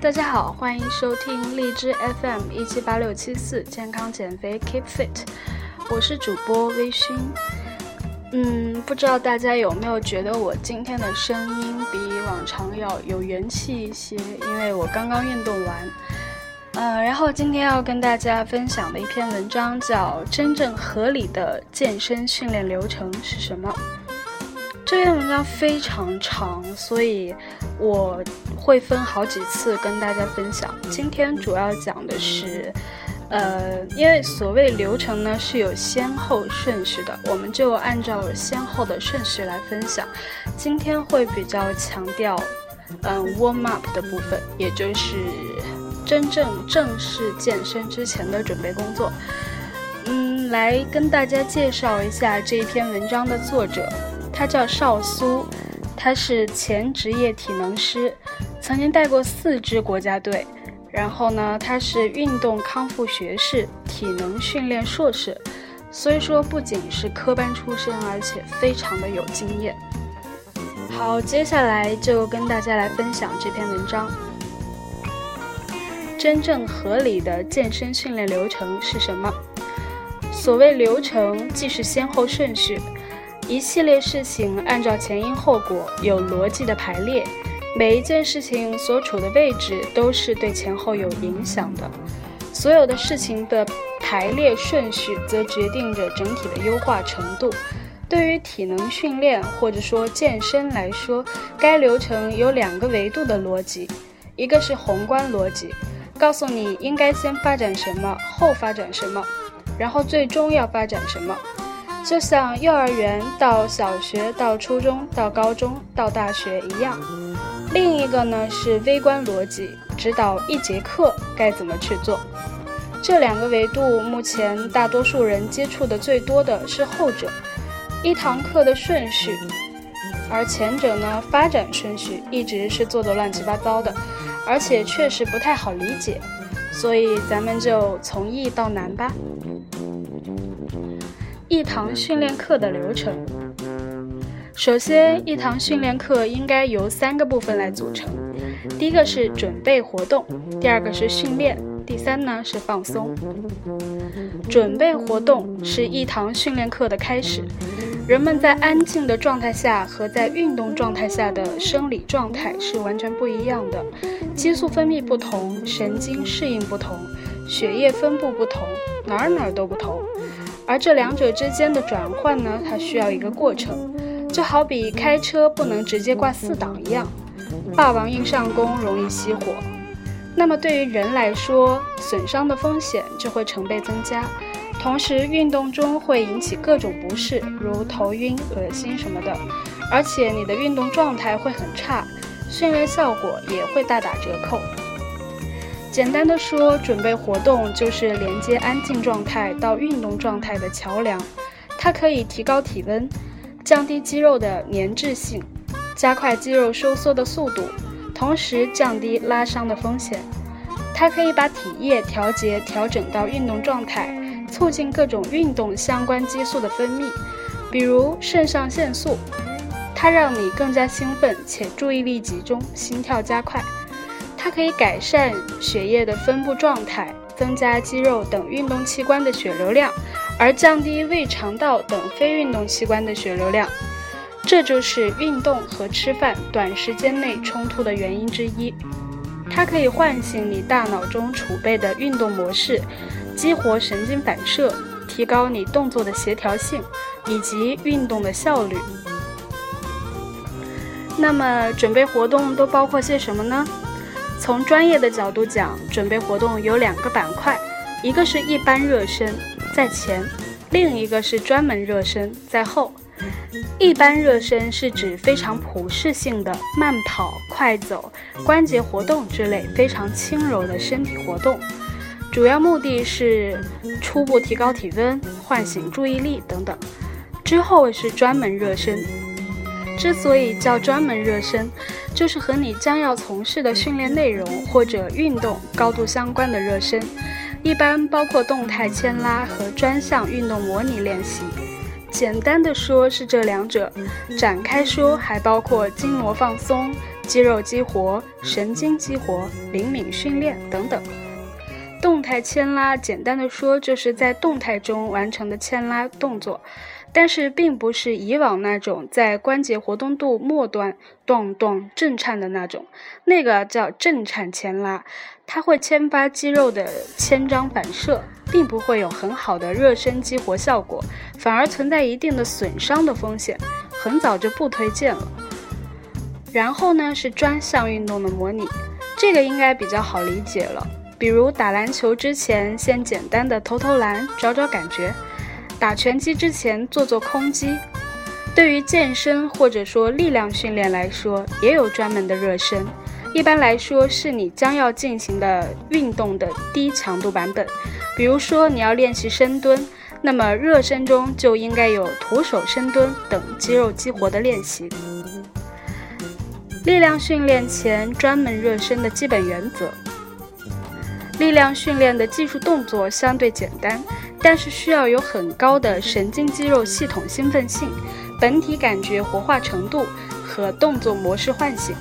大家好，欢迎收听荔枝 FM 一七八六七四健康减肥 Keep Fit，我是主播微醺。嗯，不知道大家有没有觉得我今天的声音比往常要有元气一些？因为我刚刚运动完。呃，然后今天要跟大家分享的一篇文章叫《真正合理的健身训练流程是什么》。这篇文章非常长，所以我会分好几次跟大家分享。今天主要讲的是。呃，因为所谓流程呢是有先后顺序的，我们就按照先后的顺序来分享。今天会比较强调，嗯，warm up 的部分，也就是真正正式健身之前的准备工作。嗯，来跟大家介绍一下这一篇文章的作者，他叫邵苏，他是前职业体能师，曾经带过四支国家队。然后呢，他是运动康复学士、体能训练硕士，所以说不仅是科班出身，而且非常的有经验。好，接下来就跟大家来分享这篇文章。真正合理的健身训练流程是什么？所谓流程，既是先后顺序，一系列事情按照前因后果有逻辑的排列。每一件事情所处的位置都是对前后有影响的，所有的事情的排列顺序则决定着整体的优化程度。对于体能训练或者说健身来说，该流程有两个维度的逻辑，一个是宏观逻辑，告诉你应该先发展什么，后发展什么，然后最终要发展什么，就像幼儿园到小学到初中到高中到大学一样。另一个呢是微观逻辑，指导一节课该怎么去做。这两个维度，目前大多数人接触的最多的是后者，一堂课的顺序，而前者呢发展顺序一直是做的乱七八糟的，而且确实不太好理解。所以咱们就从易到难吧。一堂训练课的流程。首先，一堂训练课应该由三个部分来组成。第一个是准备活动，第二个是训练，第三呢是放松。准备活动是一堂训练课的开始。人们在安静的状态下和在运动状态下的生理状态是完全不一样的，激素分泌不同，神经适应不同，血液分布不同，哪儿哪儿都不同。而这两者之间的转换呢，它需要一个过程。就好比开车不能直接挂四档一样，霸王硬上弓容易熄火。那么对于人来说，损伤的风险就会成倍增加，同时运动中会引起各种不适，如头晕、恶心什么的，而且你的运动状态会很差，训练效果也会大打折扣。简单的说，准备活动就是连接安静状态到运动状态的桥梁，它可以提高体温。降低肌肉的粘滞性，加快肌肉收缩的速度，同时降低拉伤的风险。它可以把体液调节调整到运动状态，促进各种运动相关激素的分泌，比如肾上腺素。它让你更加兴奋且注意力集中，心跳加快。可以改善血液的分布状态，增加肌肉等运动器官的血流量。而降低胃肠道等非运动器官的血流量，这就是运动和吃饭短时间内冲突的原因之一。它可以唤醒你大脑中储备的运动模式，激活神经反射，提高你动作的协调性以及运动的效率。那么，准备活动都包括些什么呢？从专业的角度讲，准备活动有两个板块，一个是一般热身。在前，另一个是专门热身在后。一般热身是指非常普适性的慢跑、快走、关节活动之类非常轻柔的身体活动，主要目的是初步提高体温、唤醒注意力等等。之后是专门热身。之所以叫专门热身，就是和你将要从事的训练内容或者运动高度相关的热身。一般包括动态牵拉和专项运动模拟练习。简单的说是这两者，展开说还包括筋膜放松、肌肉激活、神经激活、灵敏训练等等。动态牵拉，简单的说，就是在动态中完成的牵拉动作，但是并不是以往那种在关节活动度末端咚咚震颤的那种，那个叫震颤牵拉，它会牵发肌肉的牵张反射，并不会有很好的热身激活效果，反而存在一定的损伤的风险，很早就不推荐了。然后呢，是专项运动的模拟，这个应该比较好理解了。比如打篮球之前，先简单的投投篮，找找感觉；打拳击之前做做空击。对于健身或者说力量训练来说，也有专门的热身。一般来说，是你将要进行的运动的低强度版本。比如说你要练习深蹲，那么热身中就应该有徒手深蹲等肌肉激活的练习。力量训练前专门热身的基本原则。力量训练的技术动作相对简单，但是需要有很高的神经肌肉系统兴奋性、本体感觉活化程度和动作模式唤醒。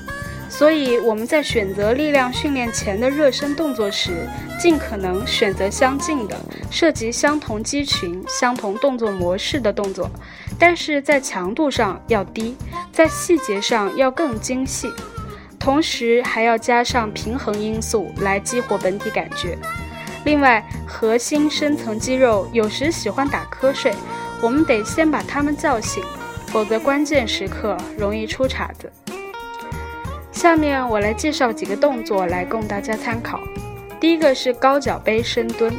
所以我们在选择力量训练前的热身动作时，尽可能选择相近的、涉及相同肌群、相同动作模式的动作，但是在强度上要低，在细节上要更精细。同时还要加上平衡因素来激活本体感觉。另外，核心深层肌肉有时喜欢打瞌睡，我们得先把它们叫醒，否则关键时刻容易出岔子。下面我来介绍几个动作来供大家参考。第一个是高脚杯深蹲。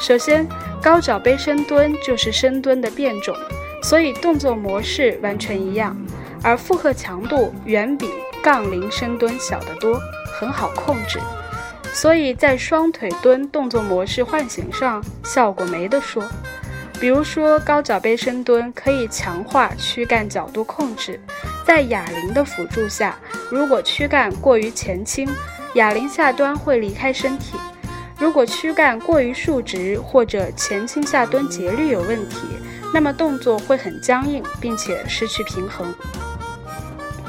首先，高脚杯深蹲就是深蹲的变种，所以动作模式完全一样，而负荷强度远比。杠铃深蹲小得多，很好控制，所以在双腿蹲动作模式唤醒上效果没得说。比如说高脚杯深蹲可以强化躯干角度控制，在哑铃的辅助下，如果躯干过于前倾，哑铃下端会离开身体；如果躯干过于竖直或者前倾下蹲节律有问题，那么动作会很僵硬，并且失去平衡。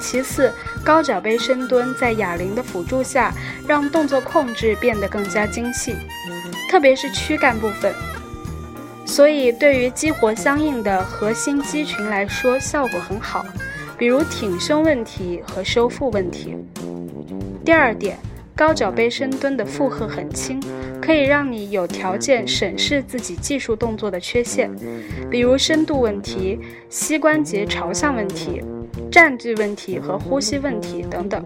其次，高脚杯深蹲在哑铃的辅助下，让动作控制变得更加精细，特别是躯干部分。所以，对于激活相应的核心肌群来说，效果很好，比如挺胸问题和收腹问题。第二点，高脚杯深蹲的负荷很轻，可以让你有条件审视自己技术动作的缺陷，比如深度问题、膝关节朝向问题。占据问题和呼吸问题等等，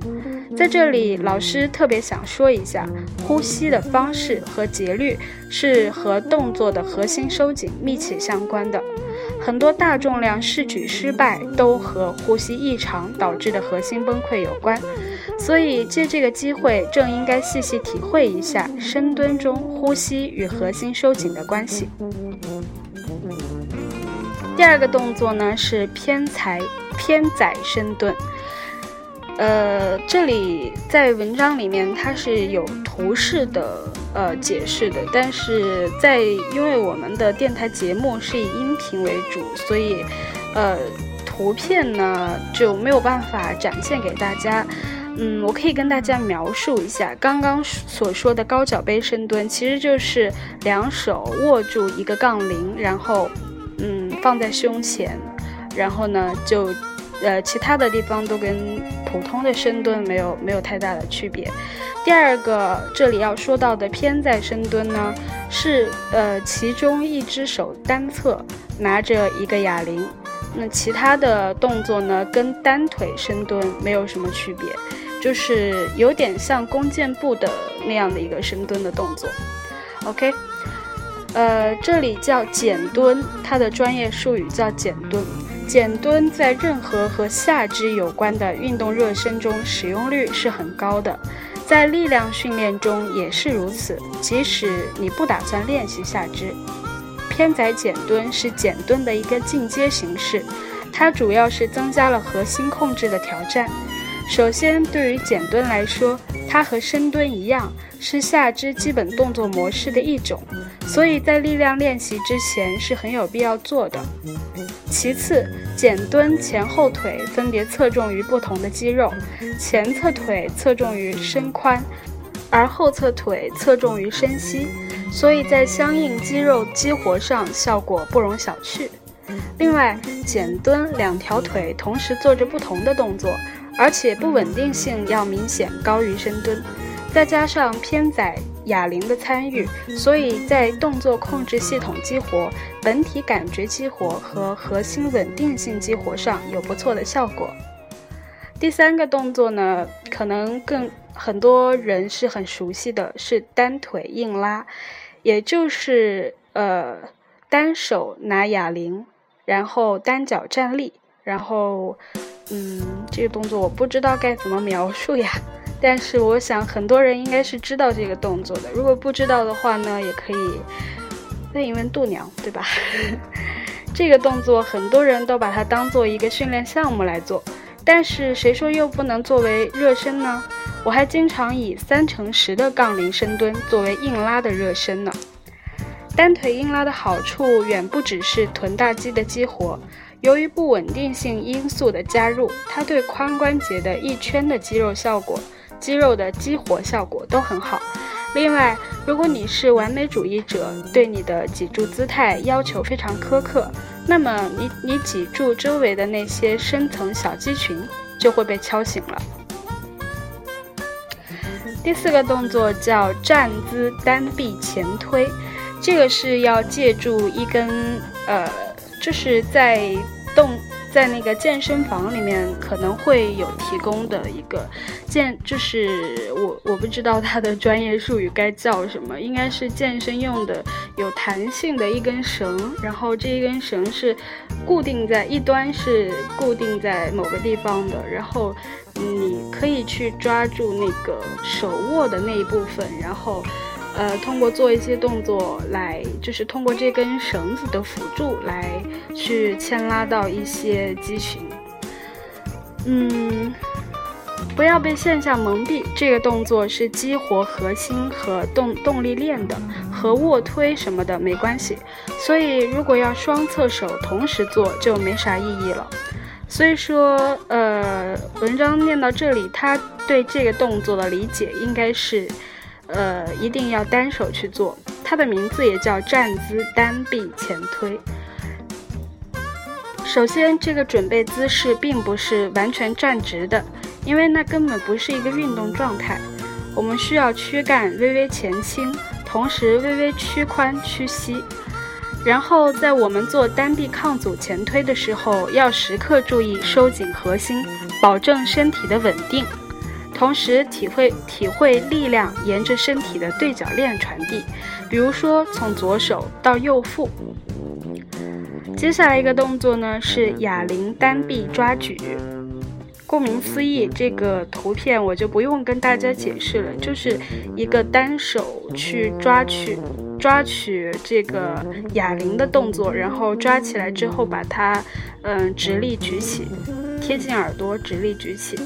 在这里，老师特别想说一下，呼吸的方式和节律是和动作的核心收紧密切相关的。很多大重量试举失败都和呼吸异常导致的核心崩溃有关，所以借这个机会，正应该细细体会一下深蹲中呼吸与核心收紧的关系。第二个动作呢是偏踩。偏窄深蹲，呃，这里在文章里面它是有图示的，呃，解释的，但是在因为我们的电台节目是以音频为主，所以，呃，图片呢就没有办法展现给大家。嗯，我可以跟大家描述一下刚刚所说的高脚杯深蹲，其实就是两手握住一个杠铃，然后，嗯，放在胸前。然后呢，就，呃，其他的地方都跟普通的深蹲没有没有太大的区别。第二个，这里要说到的偏在深蹲呢，是呃，其中一只手单侧拿着一个哑铃，那其他的动作呢，跟单腿深蹲没有什么区别，就是有点像弓箭步的那样的一个深蹲的动作。OK，呃，这里叫减蹲，它的专业术语叫减蹲。减蹲在任何和下肢有关的运动热身中使用率是很高的，在力量训练中也是如此。即使你不打算练习下肢，偏载减蹲是减蹲的一个进阶形式，它主要是增加了核心控制的挑战。首先，对于减蹲来说，它和深蹲一样，是下肢基本动作模式的一种，所以在力量练习之前是很有必要做的。其次，减蹲前后腿分别侧重于不同的肌肉，前侧腿侧重于身髋，而后侧腿侧重于身膝，所以在相应肌肉激活上效果不容小觑。另外，减蹲两条腿同时做着不同的动作，而且不稳定性要明显高于深蹲，再加上偏载。哑铃的参与，所以在动作控制系统激活、本体感觉激活和核心稳定性激活上有不错的效果。第三个动作呢，可能更很多人是很熟悉的，是单腿硬拉，也就是呃单手拿哑铃，然后单脚站立，然后嗯这个动作我不知道该怎么描述呀。但是我想很多人应该是知道这个动作的，如果不知道的话呢，也可以问一问度娘，对吧？这个动作很多人都把它当做一个训练项目来做，但是谁说又不能作为热身呢？我还经常以三乘十的杠铃深蹲作为硬拉的热身呢。单腿硬拉的好处远不只是臀大肌的激活。由于不稳定性因素的加入，它对髋关节的一圈的肌肉效果。肌肉的激活效果都很好。另外，如果你是完美主义者，对你的脊柱姿态要求非常苛刻，那么你你脊柱周围的那些深层小肌群就会被敲醒了。第四个动作叫站姿单臂前推，这个是要借助一根呃，就是在动。在那个健身房里面可能会有提供的一个健，就是我我不知道它的专业术语该叫什么，应该是健身用的有弹性的一根绳，然后这一根绳是固定在一端是固定在某个地方的，然后你可以去抓住那个手握的那一部分，然后。呃，通过做一些动作来，就是通过这根绳子的辅助来去牵拉到一些肌群。嗯，不要被现象蒙蔽，这个动作是激活核心和动动力链的，和卧推什么的没关系。所以，如果要双侧手同时做，就没啥意义了。所以说，呃，文章念到这里，他对这个动作的理解应该是。呃，一定要单手去做，它的名字也叫站姿单臂前推。首先，这个准备姿势并不是完全站直的，因为那根本不是一个运动状态。我们需要躯干微微前倾，同时微微屈髋屈膝。然后，在我们做单臂抗阻前推的时候，要时刻注意收紧核心，保证身体的稳定。同时体会体会力量沿着身体的对角链传递，比如说从左手到右腹。接下来一个动作呢是哑铃单臂抓举，顾名思义，这个图片我就不用跟大家解释了，就是一个单手去抓取抓取这个哑铃的动作，然后抓起来之后把它嗯直立举起，贴近耳朵直立举起。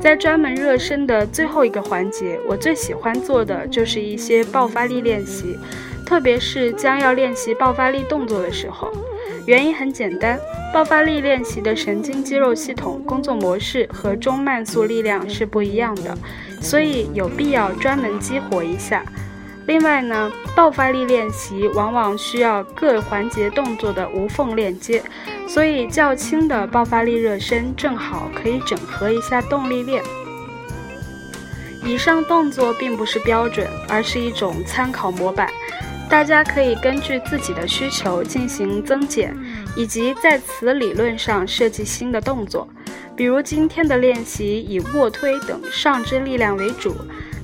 在专门热身的最后一个环节，我最喜欢做的就是一些爆发力练习，特别是将要练习爆发力动作的时候。原因很简单，爆发力练习的神经肌肉系统工作模式和中慢速力量是不一样的，所以有必要专门激活一下。另外呢，爆发力练习往往需要各环节动作的无缝链接，所以较轻的爆发力热身正好可以整合一下动力链。以上动作并不是标准，而是一种参考模板，大家可以根据自己的需求进行增减，以及在此理论上设计新的动作。比如今天的练习以卧推等上肢力量为主。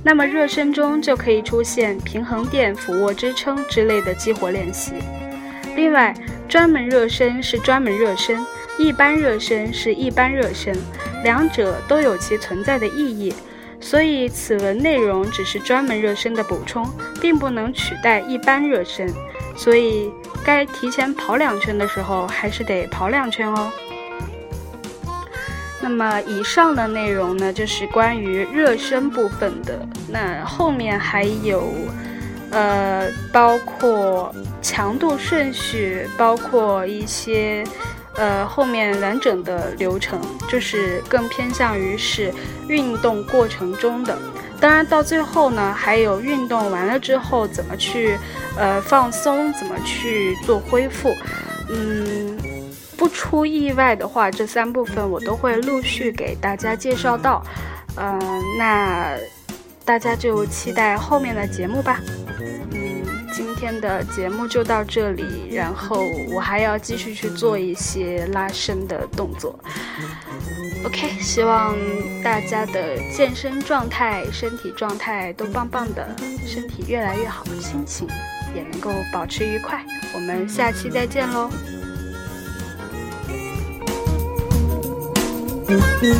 那么热身中就可以出现平衡垫、俯卧支撑之类的激活练习。另外，专门热身是专门热身，一般热身是一般热身，两者都有其存在的意义。所以此文内容只是专门热身的补充，并不能取代一般热身。所以该提前跑两圈的时候，还是得跑两圈哦。那么以上的内容呢，就是关于热身部分的。那后面还有，呃，包括强度顺序，包括一些，呃后面完整的流程，就是更偏向于是运动过程中的。当然到最后呢，还有运动完了之后怎么去呃放松，怎么去做恢复。嗯，不出意外的话，这三部分我都会陆续给大家介绍到。嗯，那大家就期待后面的节目吧。嗯今天的节目就到这里，然后我还要继续去做一些拉伸的动作。OK，希望大家的健身状态、身体状态都棒棒的，身体越来越好，心情也能够保持愉快。我们下期再见喽！Thank you.